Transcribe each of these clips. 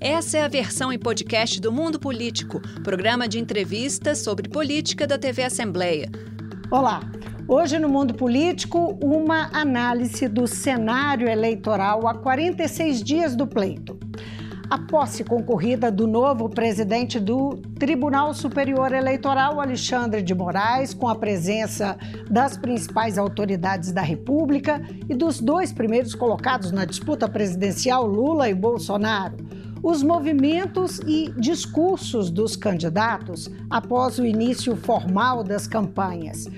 Essa é a versão em podcast do Mundo Político, programa de entrevistas sobre política da TV Assembleia. Olá! Hoje no Mundo Político, uma análise do cenário eleitoral a 46 dias do pleito a posse concorrida do novo presidente do Tribunal Superior Eleitoral, Alexandre de Moraes, com a presença das principais autoridades da República e dos dois primeiros colocados na disputa presidencial, Lula e Bolsonaro. Os movimentos e discursos dos candidatos após o início formal das campanhas.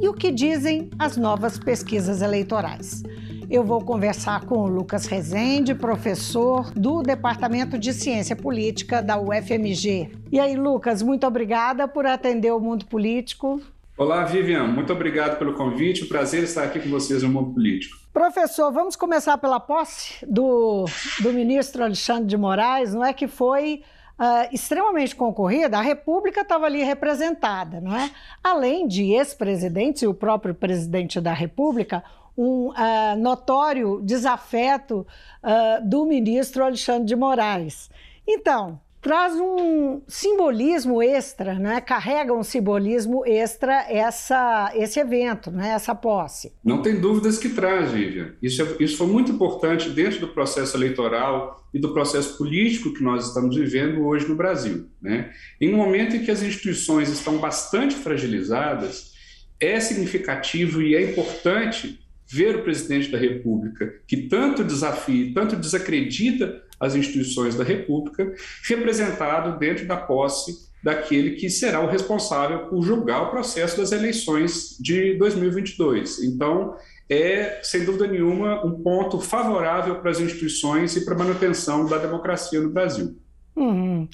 E o que dizem as novas pesquisas eleitorais. Eu vou conversar com o Lucas Rezende, professor do Departamento de Ciência Política da UFMG. E aí, Lucas, muito obrigada por atender o Mundo Político. Olá, Vivian. Muito obrigado pelo convite. Prazer estar aqui com vocês no Mundo Político. Professor, vamos começar pela posse do, do ministro Alexandre de Moraes, não é que foi Uh, extremamente concorrida, a República estava ali representada, não é? Além de ex-presidentes e o próprio presidente da República, um uh, notório desafeto uh, do ministro Alexandre de Moraes. Então, traz um simbolismo extra, né? carrega um simbolismo extra essa, esse evento, né? essa posse. Não tem dúvidas que traz, Vivian. Isso, é, isso foi muito importante dentro do processo eleitoral e do processo político que nós estamos vivendo hoje no Brasil. Né? Em um momento em que as instituições estão bastante fragilizadas, é significativo e é importante ver o presidente da República, que tanto desafia, tanto desacredita as instituições da República, representado dentro da posse daquele que será o responsável por julgar o processo das eleições de 2022. Então, é, sem dúvida nenhuma, um ponto favorável para as instituições e para a manutenção da democracia no Brasil. Uhum.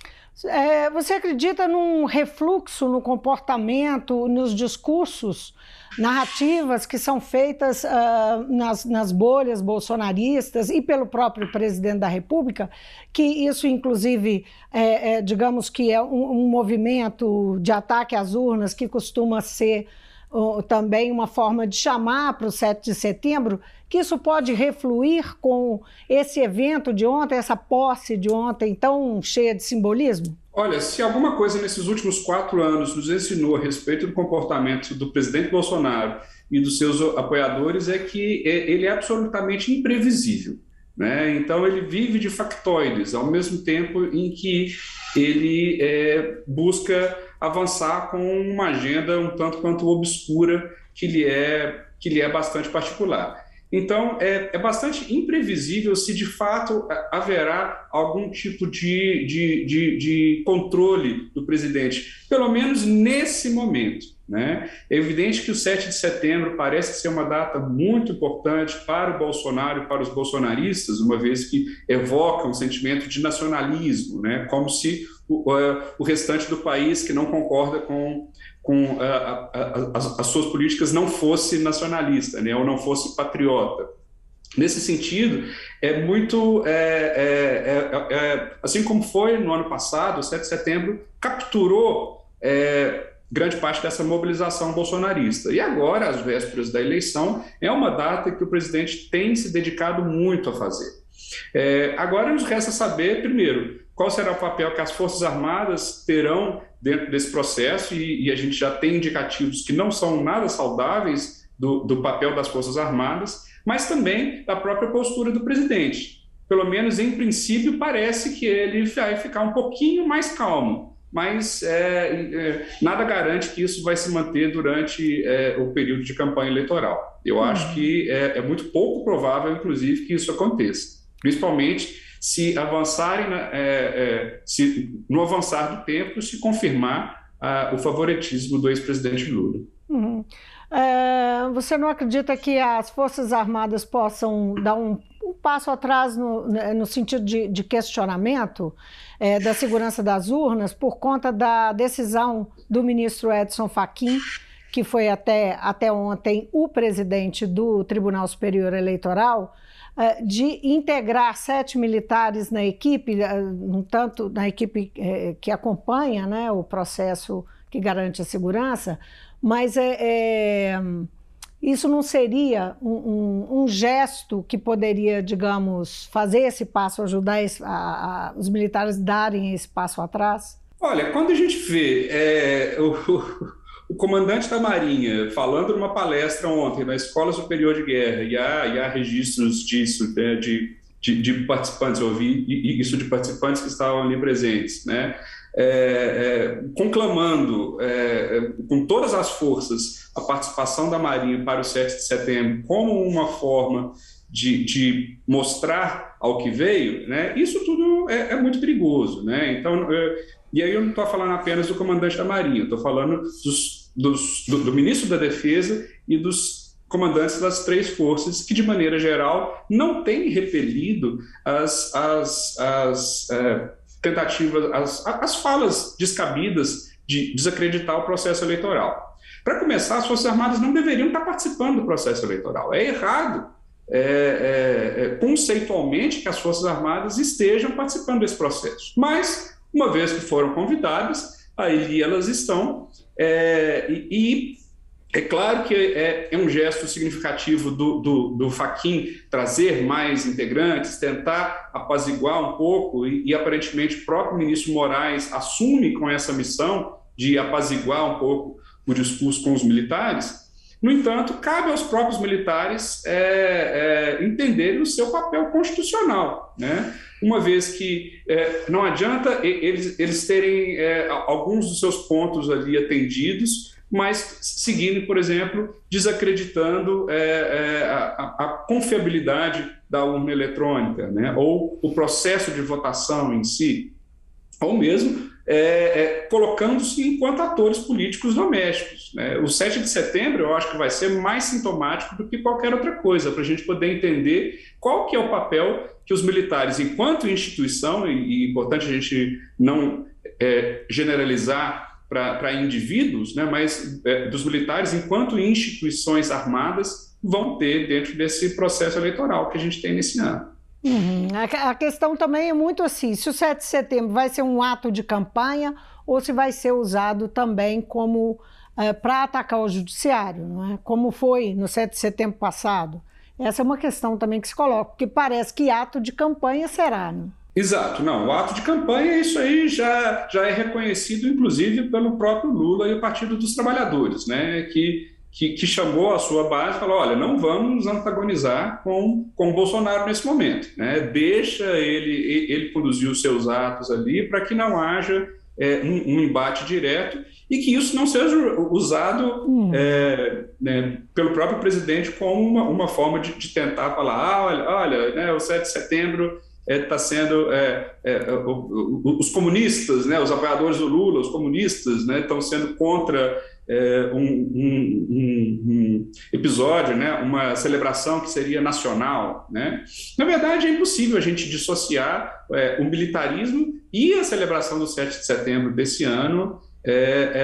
É, você acredita num refluxo no comportamento, nos discursos, narrativas que são feitas uh, nas, nas bolhas bolsonaristas e pelo próprio presidente da República, que isso, inclusive, é, é digamos que é um, um movimento de ataque às urnas que costuma ser também uma forma de chamar para o 7 de setembro, que isso pode refluir com esse evento de ontem, essa posse de ontem tão cheia de simbolismo? Olha, se alguma coisa nesses últimos quatro anos nos ensinou a respeito do comportamento do presidente Bolsonaro e dos seus apoiadores, é que é, ele é absolutamente imprevisível. Né? Então, ele vive de factoides, ao mesmo tempo em que ele é, busca avançar com uma agenda um tanto quanto obscura que lhe é, que lhe é bastante particular. Então, é, é, bastante imprevisível se de fato haverá algum tipo de, de, de, de, controle do presidente, pelo menos nesse momento. Né? É evidente que o 7 de setembro parece ser uma data muito importante para o Bolsonaro e para os bolsonaristas, uma vez que evoca um sentimento de nacionalismo, né? como se o, o restante do país que não concorda com com a, a, as, as, suas políticas não fosse nacionalista, né, ou não fosse patriota. Nesse sentido, é muito. É, é, é, é assim como foi no ano passado, o 7 de setembro capturou é, grande parte dessa mobilização bolsonarista. E agora, às vésperas da eleição, é uma data que o presidente tem se dedicado muito a fazer. É, agora nos resta saber, primeiro, qual será o papel que as Forças Armadas terão dentro desse processo, e, e a gente já tem indicativos que não são nada saudáveis do, do papel das Forças Armadas, mas também da própria postura do presidente. Pelo menos em princípio, parece que ele vai ficar um pouquinho mais calmo, mas é, é, nada garante que isso vai se manter durante é, o período de campanha eleitoral. Eu acho uhum. que é, é, muito pouco provável, inclusive, que isso aconteça, principalmente se avançarem, é, é, se, no avançar do tempo, se confirmar o favoritismo do ex-presidente Lula. Uhum. É, você não acredita que as Forças Armadas possam dar um, um passo atrás no, né, no sentido de, de questionamento é, da segurança das urnas por conta da decisão do ministro Edson Fachin, que foi até, até ontem o presidente do Tribunal Superior Eleitoral, de integrar sete militares na equipe, eh, um tanto na equipe eh, que acompanha né, o processo que garante a segurança, mas é, é isso não seria um, um, um, gesto que poderia, digamos, fazer esse passo, ajudar esse, a, a, os militares darem esse passo atrás? Olha, quando a gente vê é, o, comandante da Marinha falando numa palestra ontem na Escola Superior de Guerra, e há, e há registros disso, né, de, de, de, participantes, eu ouvi isso de participantes que estavam ali presentes, né? É, é, conclamando é, com todas as forças a participação da Marinha para o 7 de setembro como uma forma de, de mostrar ao que veio, né, isso tudo é, é muito perigoso. Né? Então, é, e aí eu não estou falando apenas do comandante da Marinha, estou falando dos, dos, do, do ministro da Defesa e dos comandantes das três forças, que, de maneira geral, não têm repelido as, as, as é, tentativas, as, as falas descabidas de desacreditar o processo eleitoral. Para começar, as Forças Armadas não deveriam estar participando do processo eleitoral. É errado, é, é, é, conceitualmente, que as Forças Armadas estejam participando desse processo. Mas, uma vez que foram convidadas, aí elas estão. É, e, é claro que é, é, um gesto significativo do, do, do Faquin trazer mais integrantes, tentar apaziguar um pouco, e, e, aparentemente o próprio ministro Moraes assume com essa missão de apaziguar um pouco o discurso com os militares. No entanto, cabe aos próprios militares é, é, entenderem o seu papel constitucional, né? uma vez que é, não adianta eles, eles terem é, alguns dos seus pontos ali atendidos, mas seguindo, por exemplo, desacreditando é, é, a, a, confiabilidade da urna eletrônica, né? ou o processo de votação em si, ou mesmo é, é, colocando-se enquanto atores políticos domésticos. Né? O 7 de setembro eu acho que vai ser mais sintomático do que qualquer outra coisa, para a gente poder entender qual que é o papel que os militares, enquanto instituição, e, é importante a gente não é, generalizar para indivíduos, né, mas é, dos militares enquanto instituições armadas vão ter dentro desse processo eleitoral que a gente tem nesse ano. Uhum. A, a, questão também é muito assim: se o 7 de setembro vai ser um ato de campanha ou se vai ser usado também como é, para atacar o judiciário, não é? como foi no 7 de setembro passado. Essa é uma questão também que se coloca, porque parece que ato de campanha será. Né? Exato, não. O ato de campanha, isso aí já, já é reconhecido, inclusive, pelo próprio Lula e o Partido dos Trabalhadores, né? Que, que, que chamou a sua base e falou: olha, não vamos antagonizar com, com o Bolsonaro nesse momento, né? Deixa ele, ele conduzir os seus atos ali para que não haja é, um, um, embate direto e que isso não seja usado hum. é, né, pelo próprio presidente como uma, uma forma de, de tentar falar: ah, olha, olha né, o 7 de setembro está é, tá sendo é, é, os comunistas, né, os apoiadores do Lula, os comunistas, né, estão sendo contra é, um, um, um, episódio, né, uma celebração que seria nacional. Né? Na verdade, é impossível a gente dissociar é, o militarismo e a celebração do 7 de setembro desse ano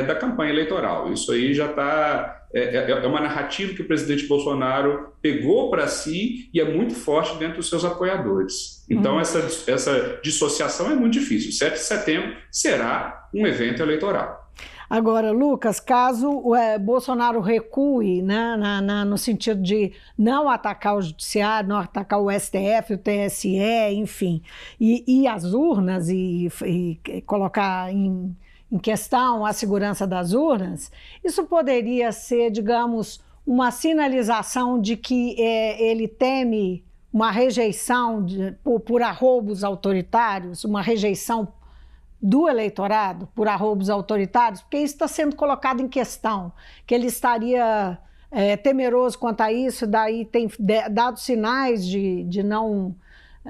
da campanha eleitoral. Isso aí já está é, é, é, uma narrativa que o presidente Bolsonaro pegou para si e é muito forte dentro dos seus apoiadores. Então, hum. essa, essa dissociação é muito difícil. 7 de setembro será um evento eleitoral. Agora, Lucas, caso é, Bolsonaro recue né, na, na, no sentido de não atacar o judiciário, não atacar o STF, o TSE, enfim, e, e as urnas e, e colocar em em questão a segurança das urnas, isso poderia ser, digamos, uma sinalização de que é, ele teme uma rejeição de, por, por arroubos autoritários, uma rejeição do eleitorado por arroubos autoritários, porque isso está sendo colocado em questão, que ele estaria é, temeroso quanto a isso, daí tem dado sinais de, de não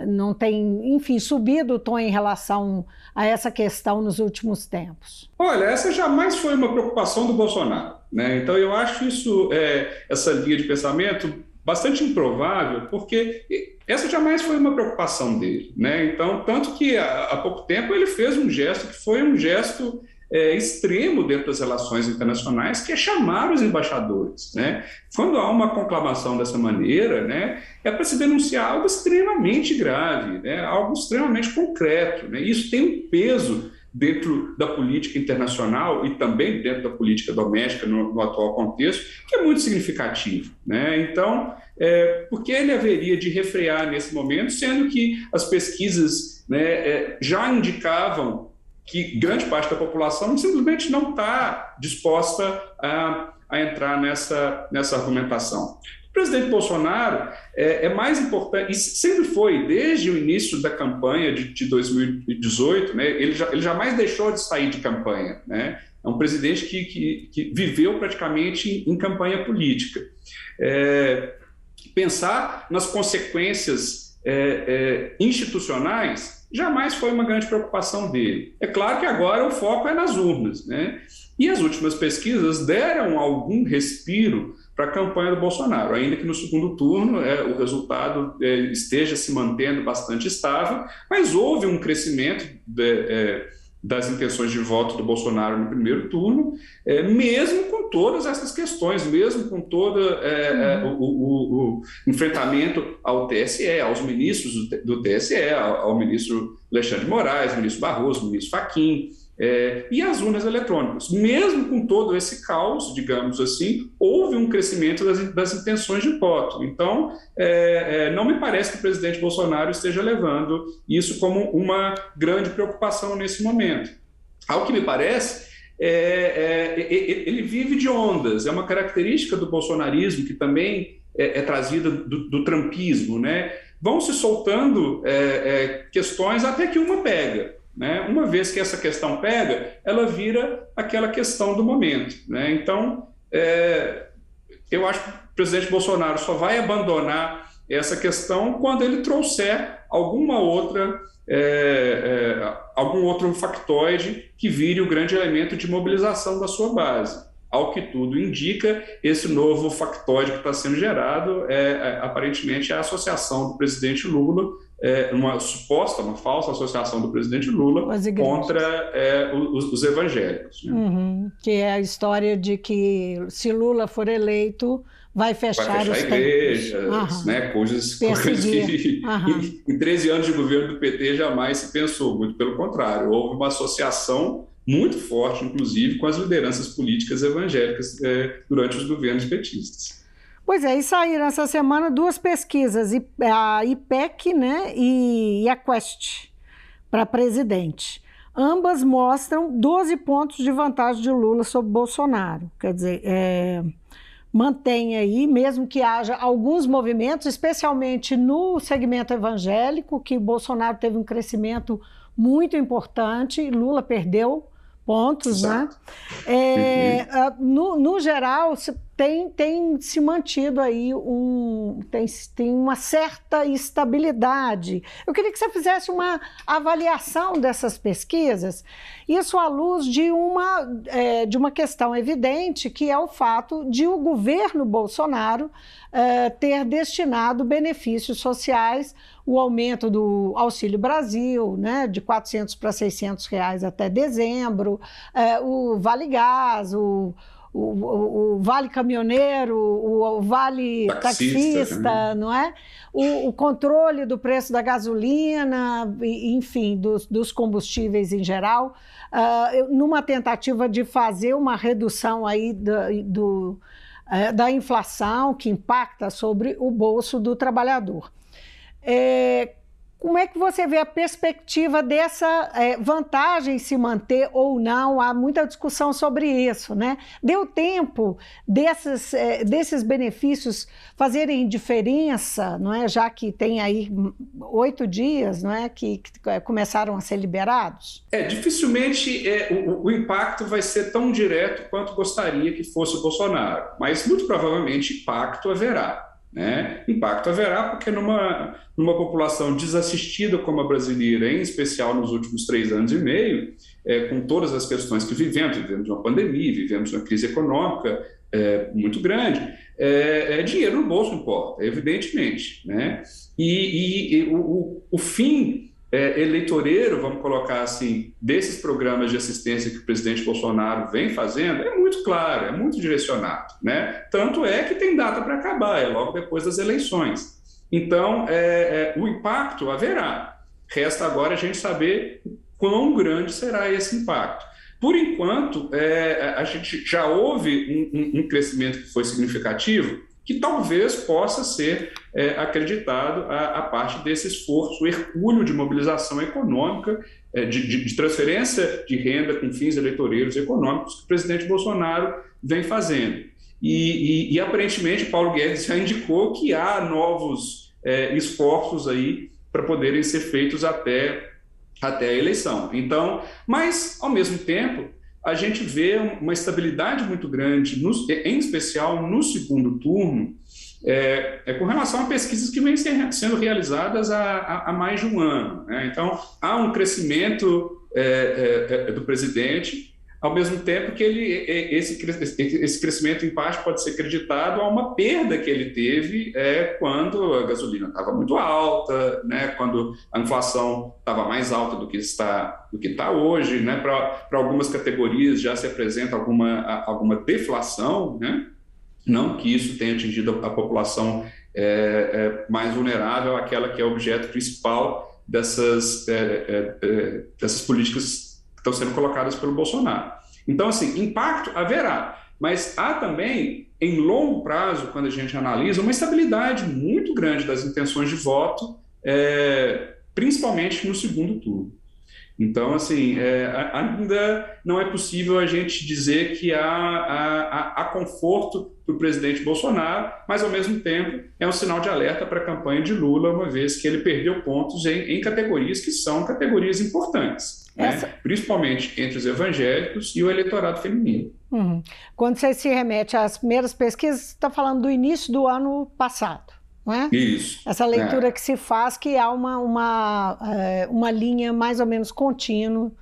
não tem, enfim, subido o tom em relação a essa questão nos últimos tempos? Olha, essa jamais foi uma preocupação do Bolsonaro. Né? Então, eu acho isso, é, essa linha de pensamento bastante improvável, porque essa jamais foi uma preocupação dele. Né? Então, tanto que há, pouco tempo ele fez um gesto que foi um gesto é, extremo dentro das relações internacionais, que é chamar os embaixadores. Né? Quando há uma conclamação dessa maneira, né, é para se denunciar algo extremamente grave, né, algo extremamente concreto. Né? Isso tem um peso dentro da política internacional e também dentro da política doméstica no, no atual contexto, que é muito significativo. Né? Então, é, por que ele haveria de refrear nesse momento, sendo que as pesquisas né, é, já indicavam que grande parte da população simplesmente não está disposta a, a entrar nessa, nessa argumentação presidente Bolsonaro é, é, mais importante, e sempre foi, desde o início da campanha de, de 2018, né, ele, já, ele jamais deixou de sair de campanha. Né? É um presidente que, que, que viveu praticamente em, campanha política. É, pensar nas consequências é, é, institucionais jamais foi uma grande preocupação dele. É claro que agora o foco é nas urnas. Né? E as últimas pesquisas deram algum respiro para a campanha do Bolsonaro, ainda que no segundo turno é, o resultado é, esteja se mantendo bastante estável, mas houve um crescimento de, é, das intenções de voto do Bolsonaro no primeiro turno, é, mesmo com todas essas questões, mesmo com todo é, uhum. o, o, o, enfrentamento ao TSE, aos ministros do, TSE, ao, ao ministro Alexandre de Moraes, ministro Barroso, ministro Fachin, é, e as urnas eletrônicas. Mesmo com todo esse caos, digamos assim, houve um crescimento das, das intenções de voto. Então, é, é, não me parece que o presidente Bolsonaro esteja levando isso como uma grande preocupação nesse momento. Ao que me parece, é, é, ele vive de ondas, é uma característica do bolsonarismo que também é, é trazida do, do trampismo, né? Vão se soltando questões até que uma pega. Né? Uma vez que essa questão pega, ela vira aquela questão do momento. Né? Então, é, eu acho que o presidente Bolsonaro só vai abandonar essa questão quando ele trouxer alguma outra, é, é, algum outro factoide que vire o grande elemento de mobilização da sua base. Ao que tudo indica, esse novo factoide que está sendo gerado é, é aparentemente a associação do presidente Lula é, uma suposta, uma falsa associação do presidente Lula contra é, os, os, evangélicos. Né? Uhum, que é a história de que se Lula for eleito, vai fechar, vai fechar os igrejas, né, coisas, coisas que em, em 13 anos de governo do PT jamais se pensou, muito pelo contrário, houve uma associação muito forte, inclusive, com as lideranças políticas evangélicas é, durante os governos petistas. Pois é, e saíram essa semana duas pesquisas, a IPEC né, e a Quest, para presidente. Ambas mostram 12 pontos de vantagem de Lula sobre Bolsonaro. Quer dizer, é, mantém aí, mesmo que haja alguns movimentos, especialmente no segmento evangélico, que Bolsonaro teve um crescimento muito importante, Lula perdeu pontos, né? Exato. né? É, uhum. no, no geral, tem, tem se mantido aí um tem, tem uma certa estabilidade. Eu queria que você fizesse uma avaliação dessas pesquisas, isso à luz de uma, é, de uma questão evidente, que é o fato de o governo Bolsonaro é, ter destinado benefícios sociais, o aumento do Auxílio Brasil, né, de 400 para 600 reais até dezembro, é, o Vale Gás, o o, o, vale caminhoneiro, o, o vale taxista, taxista não é? O, o, controle do preço da gasolina, enfim, dos, dos combustíveis em geral, uh, numa tentativa de fazer uma redução aí do, do uh, da inflação que impacta sobre o bolso do trabalhador. É, como é que você vê a perspectiva dessa é, vantagem se manter ou não? Há muita discussão sobre isso, né? Deu tempo desses, é, desses benefícios fazerem diferença, não é? Já que tem aí oito dias, não é? Que, que, é, começaram a ser liberados. É dificilmente é, o, o impacto vai ser tão direto quanto gostaria que fosse o Bolsonaro, mas muito provavelmente impacto haverá. Né? Impacto haverá porque numa, numa população desassistida como a brasileira, em especial nos últimos três anos e meio, é, com todas as questões que vivemos, vivemos uma pandemia, vivemos uma crise econômica é, muito grande, é, é, dinheiro no bolso importa, evidentemente. Né? E, e, e o, o fim é, eleitoreiro, vamos colocar assim, desses programas de assistência que o presidente Bolsonaro vem fazendo, é muito claro, é muito direcionado. Né? Tanto é que tem data para acabar, é logo depois das eleições. Então, é, é, o impacto haverá. Resta agora a gente saber quão grande será esse impacto. Por enquanto, é, a gente já houve um, um, crescimento que foi significativo, que talvez possa ser é, acreditado a, a, parte desse esforço, hercúleo de mobilização econômica, é, de, de, de, transferência de renda com fins eleitoreiros econômicos que o presidente Bolsonaro vem fazendo. E, e, e aparentemente, Paulo Guedes já indicou que há novos é, esforços aí para poderem ser feitos até até a eleição. Então, mas ao mesmo tempo, a gente vê uma estabilidade muito grande, no, em especial no segundo turno, é, é, com relação a pesquisas que vêm sendo realizadas há, há, mais de um ano. Né? Então, há um crescimento é, é, é do presidente, ao mesmo tempo que ele, esse, esse crescimento, em parte, pode ser acreditado a uma perda que ele teve é, quando a gasolina estava muito alta, né, quando a inflação estava mais alta do que está, do que está hoje. Né, Para algumas categorias já se apresenta alguma, alguma deflação, né, não que isso tenha atingido a população é, é, mais vulnerável, aquela que é objeto principal dessas, é, é, é dessas políticas estão sendo colocadas pelo Bolsonaro. Então, assim, impacto haverá, mas há também, em longo prazo, quando a gente analisa, uma estabilidade muito grande das intenções de voto, é, principalmente no segundo turno. Então, assim, é, ainda não é possível a gente dizer que há, há, há conforto para o presidente Bolsonaro, mas, ao mesmo tempo, é um sinal de alerta para a campanha de Lula, uma vez que ele perdeu pontos em, em categorias que são categorias importantes né? Principalmente entre os evangélicos e o eleitorado feminino. Uhum. Quando você se remete às primeiras pesquisas, você está falando do início do ano passado. É? Isso. Essa leitura é. que se faz que há uma, uma, é, uma linha mais ou menos contínua,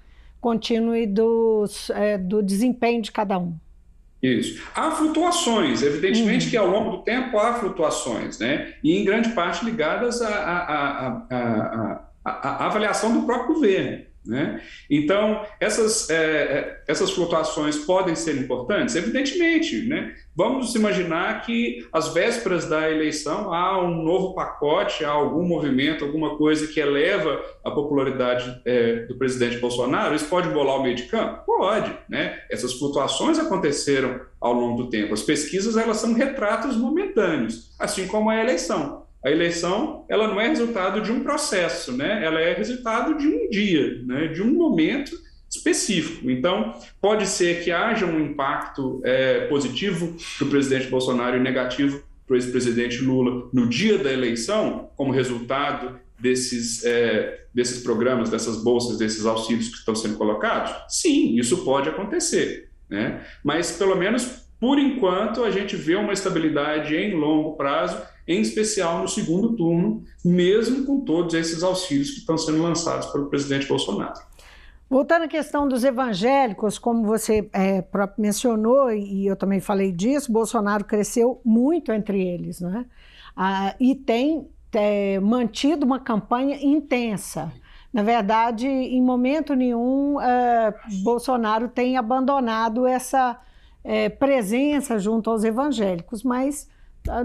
contínua dos, é, do desempenho de cada um. Isso. Há flutuações, evidentemente uhum. que ao longo do tempo há flutuações, né? E em grande parte ligadas à, à, à avaliação do próprio governo. Né? Então, essas, é, é, essas flutuações podem ser importantes? Evidentemente. Né? Vamos imaginar que, às vésperas da eleição, há um novo pacote, há algum movimento, alguma coisa que eleva a popularidade é, do presidente Bolsonaro. Isso pode bolar o meio de campo? Pode. Né? Essas flutuações aconteceram ao longo do tempo. As pesquisas elas são retratos momentâneos, assim como a eleição. A eleição ela não é resultado de um processo, né? ela é resultado de um dia, né? de um momento específico. Então, pode ser que haja um impacto é, positivo para o presidente Bolsonaro e negativo para o ex-presidente Lula no dia da eleição, como resultado desses, é, desses programas, dessas bolsas, desses auxílios que estão sendo colocados? Sim, isso pode acontecer. Né? Mas, pelo menos por enquanto, a gente vê uma estabilidade em longo prazo em especial no segundo turno, mesmo com todos esses auxílios que estão sendo lançados pelo presidente Bolsonaro. Voltando à questão dos evangélicos, como você é, próprio mencionou, e eu também falei disso, Bolsonaro cresceu muito entre eles, né? Ah, e tem é, mantido uma campanha intensa. Na verdade, em momento nenhum, é, Bolsonaro tem abandonado essa é, presença junto aos evangélicos, mas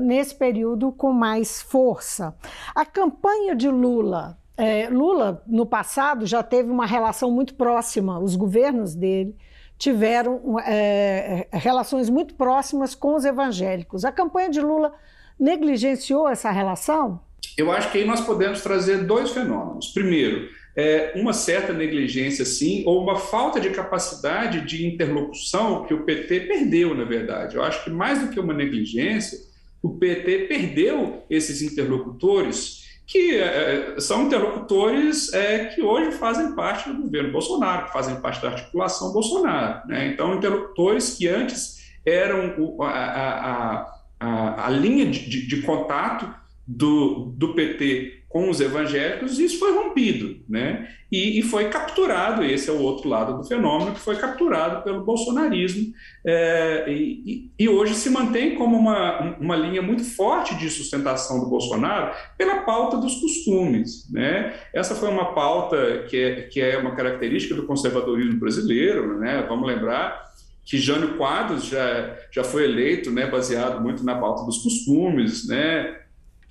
nesse período com mais força. A campanha de Lula, é, Lula no passado já teve uma relação muito próxima, os governos dele tiveram é, relações muito próximas com os evangélicos. A campanha de Lula negligenciou essa relação? Eu acho que aí nós podemos trazer dois fenômenos. Primeiro, é, uma certa negligência, sim, ou uma falta de capacidade de interlocução que o PT perdeu, na verdade. Eu acho que mais do que uma negligência, o PT perdeu esses interlocutores que é, é, são interlocutores é, que hoje fazem parte do governo Bolsonaro, que fazem parte da articulação Bolsonaro. Né? Então, interlocutores que antes eram a, a, a, a, linha de, de, de contato do, do PT com os evangélicos, isso foi rompido, né? E, e, foi capturado, esse é o outro lado do fenômeno, que foi capturado pelo bolsonarismo, é, e, e, hoje se mantém como uma, uma linha muito forte de sustentação do Bolsonaro pela pauta dos costumes, né? Essa foi uma pauta que é, que é uma característica do conservadorismo brasileiro, né? Vamos lembrar que Jânio Quadros já, já foi eleito, né, baseado muito na pauta dos costumes, né,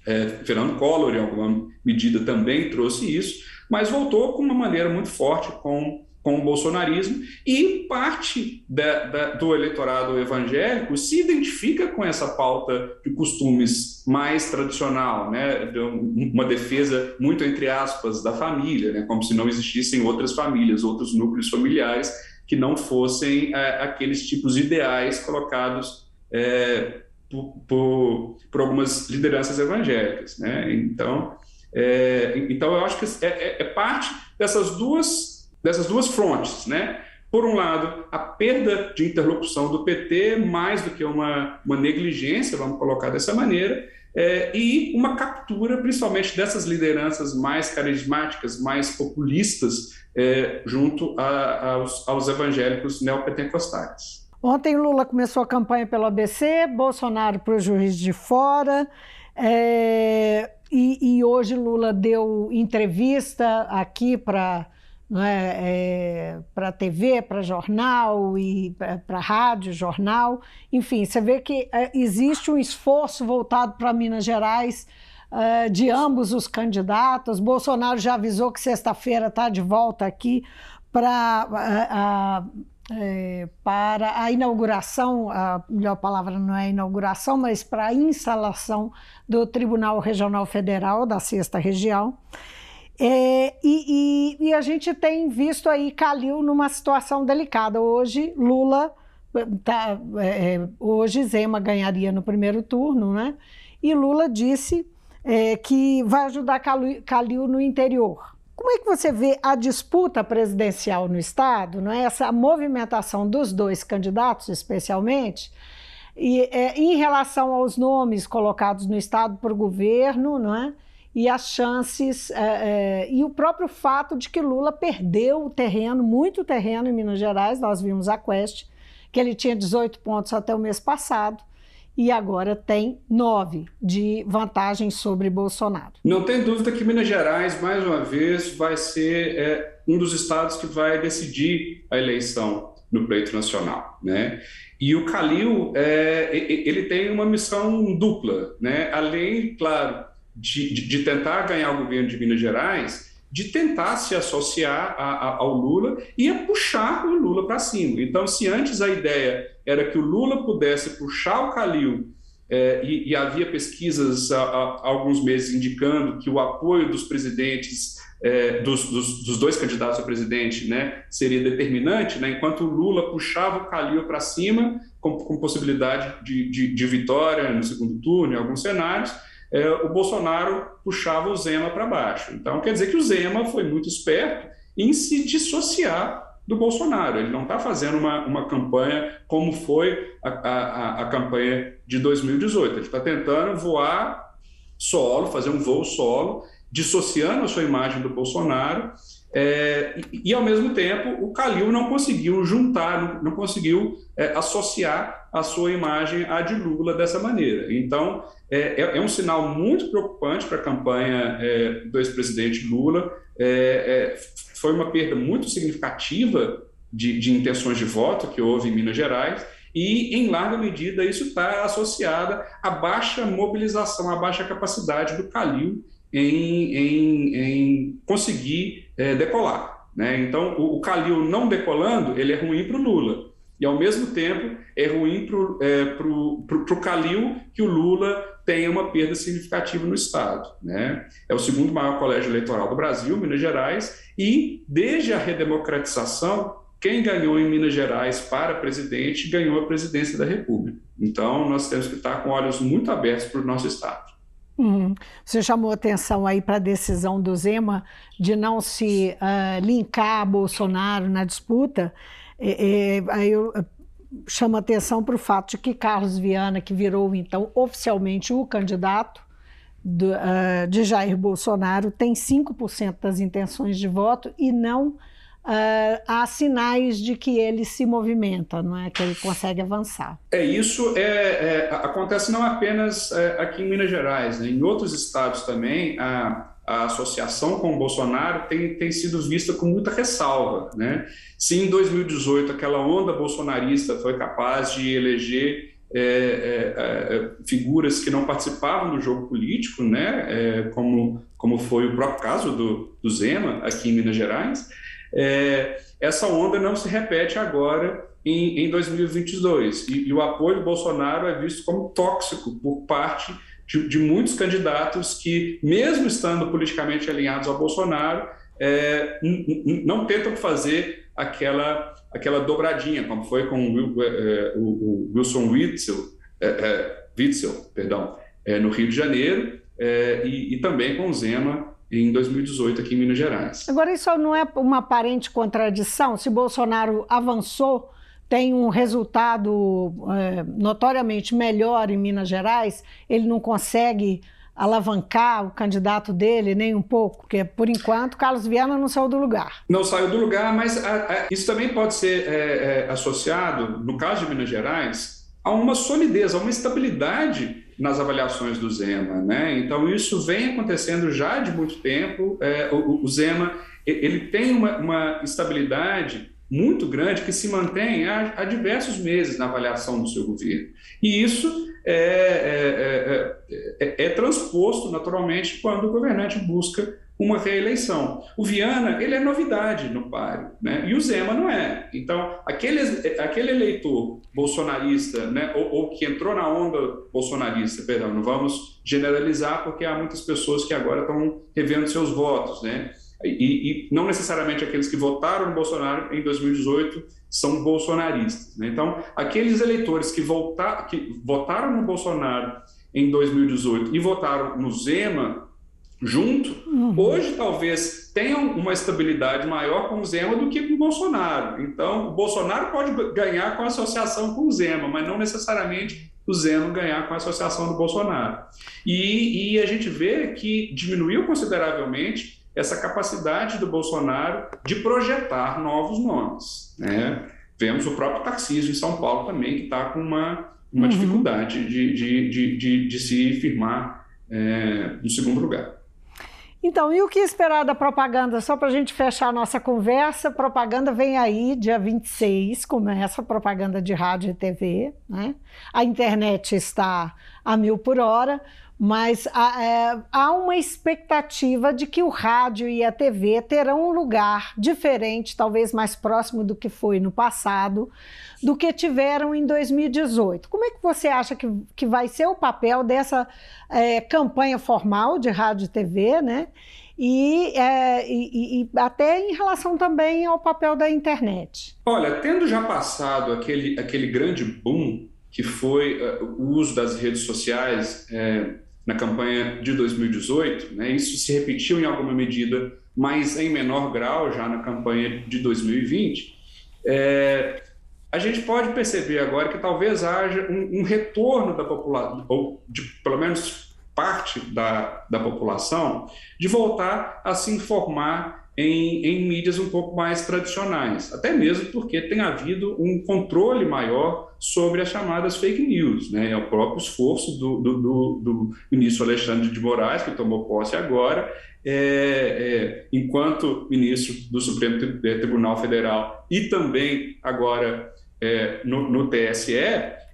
é, Fernando Collor, em alguma medida, também trouxe isso, mas voltou com uma maneira muito forte com com o bolsonarismo, e parte da, da, do eleitorado evangélico se identifica com essa pauta de costumes mais tradicional, né, de uma defesa muito entre aspas da família, né, como se não existissem outras famílias, outros núcleos familiares que não fossem é, aqueles tipos ideais colocados é, por, por, por, algumas lideranças evangélicas. Né? Então, é, então, eu acho que é, é, é parte dessas duas dessas duas frontes, né? Por um lado, a perda de interlocução do PT, mais do que uma, uma negligência, vamos colocar dessa maneira, é, e uma captura, principalmente dessas lideranças mais carismáticas, mais populistas, é, junto a, aos, aos evangélicos neopentecostais. Ontem Lula começou a campanha pelo ABC, Bolsonaro para o juiz de fora, é, e, e hoje Lula deu entrevista aqui para é? é para TV, para jornal e para rádio, jornal. Enfim, você vê que é, existe um esforço voltado para Minas Gerais é, de ambos os candidatos. Bolsonaro já avisou que sexta-feira está de volta aqui para é, para a inauguração, a melhor palavra não é inauguração, mas para a instalação do Tribunal Regional Federal da Sexta Região. É, e, e, e, a gente tem visto aí Calil numa situação delicada. Hoje, Lula, tá, é, é, hoje Zema ganharia no primeiro turno, né? E Lula disse é, que vai ajudar Calil, Calil no interior. Como é que você vê a disputa presidencial no Estado, não é? essa movimentação dos dois candidatos, especialmente, e, é, em relação aos nomes colocados no Estado por governo, não é? e as chances, é, é, e o próprio fato de que Lula perdeu o terreno, muito terreno em Minas Gerais, nós vimos a Quest, que ele tinha 18 pontos até o mês passado, e agora tem nove de vantagem sobre Bolsonaro. Não tem dúvida que Minas Gerais, mais uma vez, vai ser é, um dos estados que vai decidir a eleição no pleito nacional, né? E o Calil, é, ele tem uma missão dupla, né? Além, claro, de, de, tentar ganhar o governo de Minas Gerais, de tentar se associar a, a, ao Lula e a puxar o Lula para cima. Então, se antes a ideia era que o Lula pudesse puxar o Calil, é, e, e, havia pesquisas há, há, alguns meses indicando que o apoio dos presidentes, é, dos, dos, dos, dois candidatos a presidente, né, seria determinante, né, enquanto o Lula puxava o Calil para cima, com, com possibilidade de, de, de vitória no segundo turno, em alguns cenários, é, o Bolsonaro puxava o Zema para baixo. Então, quer dizer que o Zema foi muito esperto em se dissociar do Bolsonaro. Ele não está fazendo uma, uma campanha como foi a, a, a campanha de 2018. Ele está tentando voar solo, fazer um voo solo, dissociando a sua imagem do Bolsonaro. É, e, e, ao mesmo tempo, o Calil não conseguiu juntar, não, não conseguiu é, associar a sua imagem à de Lula dessa maneira. Então, é, é, é um sinal muito preocupante para a campanha é, do ex-presidente Lula. É, foi uma perda muito significativa de, de, intenções de voto que houve em Minas Gerais, e, em larga medida, isso está associado à baixa mobilização, à baixa capacidade do Calil em, em, em conseguir é, decolar. Né? Então, o, o Calil não decolando, ele é ruim para o Lula. E, ao mesmo tempo, é ruim para o é, Calil que o Lula tenha uma perda significativa no Estado. Né? É o segundo maior colégio eleitoral do Brasil, Minas Gerais, e desde a redemocratização, quem ganhou em Minas Gerais para presidente ganhou a presidência da República. Então, nós temos que estar com olhos muito abertos para o nosso Estado. Uhum. Você chamou atenção aí para a decisão do Zema de não se uh, linkar a Bolsonaro na disputa. Aí eu chamo atenção para o fato de que Carlos Viana, que virou então oficialmente o candidato do, uh, de Jair Bolsonaro, tem 5% das intenções de voto e não uh, há sinais de que ele se movimenta, não é? Que ele consegue avançar. É isso. É, é acontece não apenas é, aqui em Minas Gerais, né? em outros estados também. A, a associação com o Bolsonaro tem, tem sido vista com muita ressalva. Né? Se em 2018 aquela onda bolsonarista foi capaz de eleger é, é, é, figuras que não participavam do jogo político, né, é, como, como foi o próprio caso do, do Zema, aqui em Minas Gerais, é, essa onda não se repete agora em, em 2022. E, e, o apoio do Bolsonaro é visto como tóxico por parte de, de muitos candidatos que, mesmo estando politicamente alinhados ao Bolsonaro, é, não tentam fazer aquela, aquela dobradinha, como foi com o, é, o Wilson Witzel, é, é, Witzel perdão, é, no Rio de Janeiro, e, e também com o Zema em 2018 aqui em Minas Gerais. Agora, isso não é uma aparente contradição? Se Bolsonaro avançou, tem um resultado é, notoriamente melhor em Minas Gerais, ele não consegue alavancar o candidato dele nem um pouco, porque por enquanto Carlos Viana não saiu do lugar. Não saiu do lugar, mas a, a, isso também pode ser é, é, associado, no caso de Minas Gerais, a uma solidez, a uma estabilidade nas avaliações do Zema, né? Então isso vem acontecendo já de muito tempo. É, o, o, Zema ele tem uma, uma, estabilidade muito grande que se mantém há, há, diversos meses na avaliação do seu governo. E isso é, é, é, é transposto naturalmente quando o governante busca uma reeleição. O Viana, ele é novidade no páreo, né? e o Zema não é. Então, aquele, aquele eleitor bolsonarista, né? ou, ou, que entrou na onda bolsonarista, perdão, não vamos generalizar, porque há muitas pessoas que agora estão revendo seus votos, né? E, e, não necessariamente aqueles que votaram no Bolsonaro em 2018 são bolsonaristas. Né? Então, aqueles eleitores que, voltar, que votaram no Bolsonaro em 2018 e votaram no Zema junto, uhum. hoje talvez tenham uma estabilidade maior com o Zema do que com o Bolsonaro. Então, o Bolsonaro pode ganhar com a associação com o Zema, mas não necessariamente o Zema ganhar com a associação do Bolsonaro. E, e a gente vê que diminuiu consideravelmente essa capacidade do Bolsonaro de projetar novos nomes. Né? Vemos o próprio Tarcísio em São Paulo também, que está com uma, uma uhum. dificuldade de, de, de, de, de se firmar é, no segundo lugar. Então, e o que esperar da propaganda? Só para a gente fechar a nossa conversa, propaganda vem aí, dia 26, começa a propaganda de rádio e TV. Né? A internet está a mil por hora mas há, é, há, uma expectativa de que o rádio e a TV terão um lugar diferente, talvez mais próximo do que foi no passado, do que tiveram em 2018. Como é que você acha que, que vai ser o papel dessa é, campanha formal de rádio e TV, né? E, é, e, e, até em relação também ao papel da internet. Olha, tendo já passado aquele, aquele grande boom que foi uh, o uso das redes sociais, é, na campanha de 2018, né? isso se repetiu em alguma medida, mas em menor grau já na campanha de 2020. É, a gente pode perceber agora que talvez haja um, um retorno da população, ou de pelo menos parte da, da população, de voltar a se informar em, em, mídias um pouco mais tradicionais, até mesmo porque tem havido um controle maior sobre as chamadas fake news. Né? É o próprio esforço do, do, do, do ministro Alexandre de Moraes, que tomou posse agora, é, é, enquanto ministro do Supremo Tribunal Federal e também agora é, no, no TSE,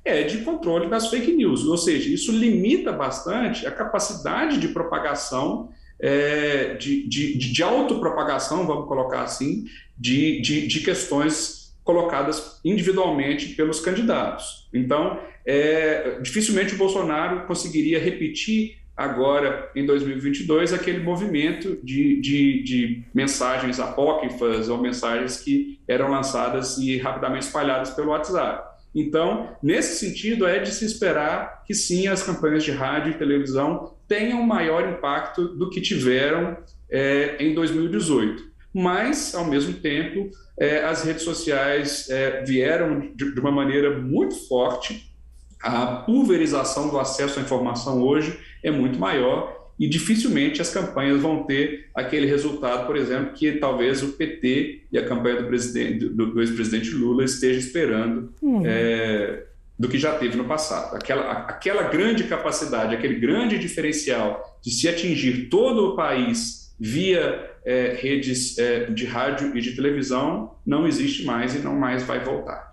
é de controle das fake news, ou seja, isso limita bastante a capacidade de propagação é, de, de, de autopropagação, vamos colocar assim, de, de, de questões colocadas individualmente pelos candidatos. Então, é, dificilmente o Bolsonaro conseguiria repetir agora, em 2022, aquele movimento de, de, de mensagens apócrifas ou mensagens que eram lançadas e rapidamente espalhadas pelo WhatsApp. Então, nesse sentido, é de se esperar que sim, as campanhas de rádio e televisão tenham maior impacto do que tiveram é, em 2018. Mas, ao mesmo tempo, é, as redes sociais é, vieram de, de uma maneira muito forte. A pulverização do acesso à informação hoje é muito maior e dificilmente as campanhas vão ter aquele resultado, por exemplo, que talvez o PT e a campanha do, presidente, do, do ex-presidente Lula esteja esperando uhum. é, do que já teve no passado. Aquela, aquela grande capacidade, aquele grande diferencial de se atingir todo o país via é, redes é, de rádio e de televisão não existe mais e não mais vai voltar.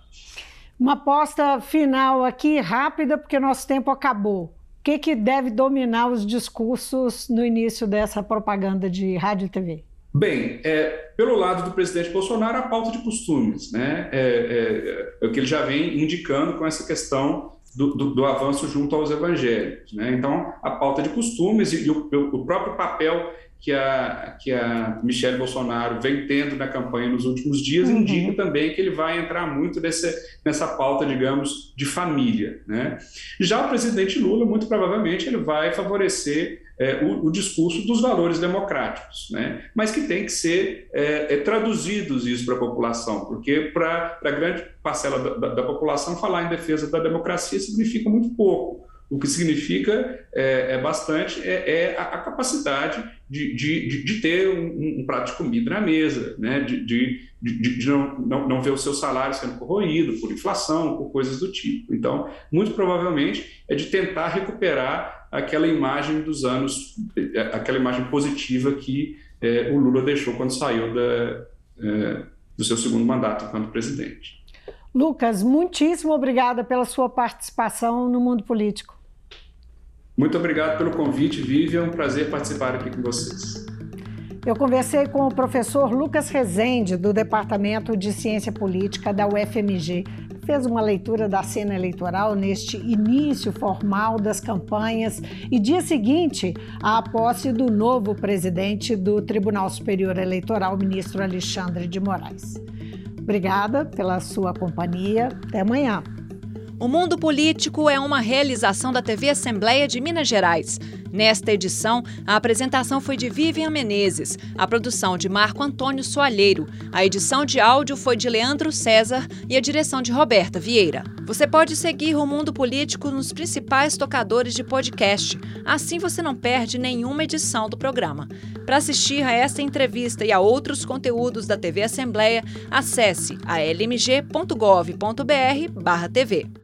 Uma aposta final aqui, rápida, porque nosso tempo acabou. O que, que deve dominar os discursos no início dessa propaganda de rádio e TV? Bem, é, pelo lado do presidente Bolsonaro, a pauta de costumes, né? É, é, é, o que ele já vem indicando com essa questão do, do, do avanço junto aos evangélicos. Né? Então, a pauta de costumes e, o, o, próprio papel que a, que a Michelle Bolsonaro vem tendo na campanha nos últimos dias uhum. indica também que ele vai entrar muito nessa, nessa pauta, digamos, de família. Né? Já o presidente Lula, muito provavelmente, ele vai favorecer é, o, o, discurso dos valores democráticos, né? mas que tem que ser é, é, traduzidos isso para a população, porque para a grande parcela da, da, da população falar em defesa da democracia significa muito pouco. O que significa é, é bastante é, é, a, capacidade de, de, de ter um, um, prato de comida na mesa, né? de, de, de não, não, não, ver o seu salário sendo corroído por inflação, por coisas do tipo. Então, muito provavelmente é de tentar recuperar aquela imagem dos anos, aquela imagem positiva que é, o Lula deixou quando saiu da, é, do seu segundo mandato enquanto presidente. Lucas, muitíssimo obrigada pela sua participação no mundo político. Muito obrigado pelo convite, Vivian. É um prazer participar aqui com vocês. Eu conversei com o professor Lucas Rezende, do Departamento de Ciência Política da UFMG. Fez uma leitura da cena eleitoral neste início formal das campanhas e dia seguinte à posse do novo presidente do Tribunal Superior Eleitoral, ministro Alexandre de Moraes. Obrigada pela sua companhia. Até amanhã. O Mundo Político é uma realização da TV Assembleia de Minas Gerais. Nesta edição, a apresentação foi de Vivian Menezes, a produção de Marco Antônio Soalheiro, a edição de áudio foi de Leandro César e a direção de Roberta Vieira. Você pode seguir o Mundo Político nos principais tocadores de podcast. Assim você não perde nenhuma edição do programa. Para assistir a esta entrevista e a outros conteúdos da TV Assembleia, acesse a lmg.gov.br/tv.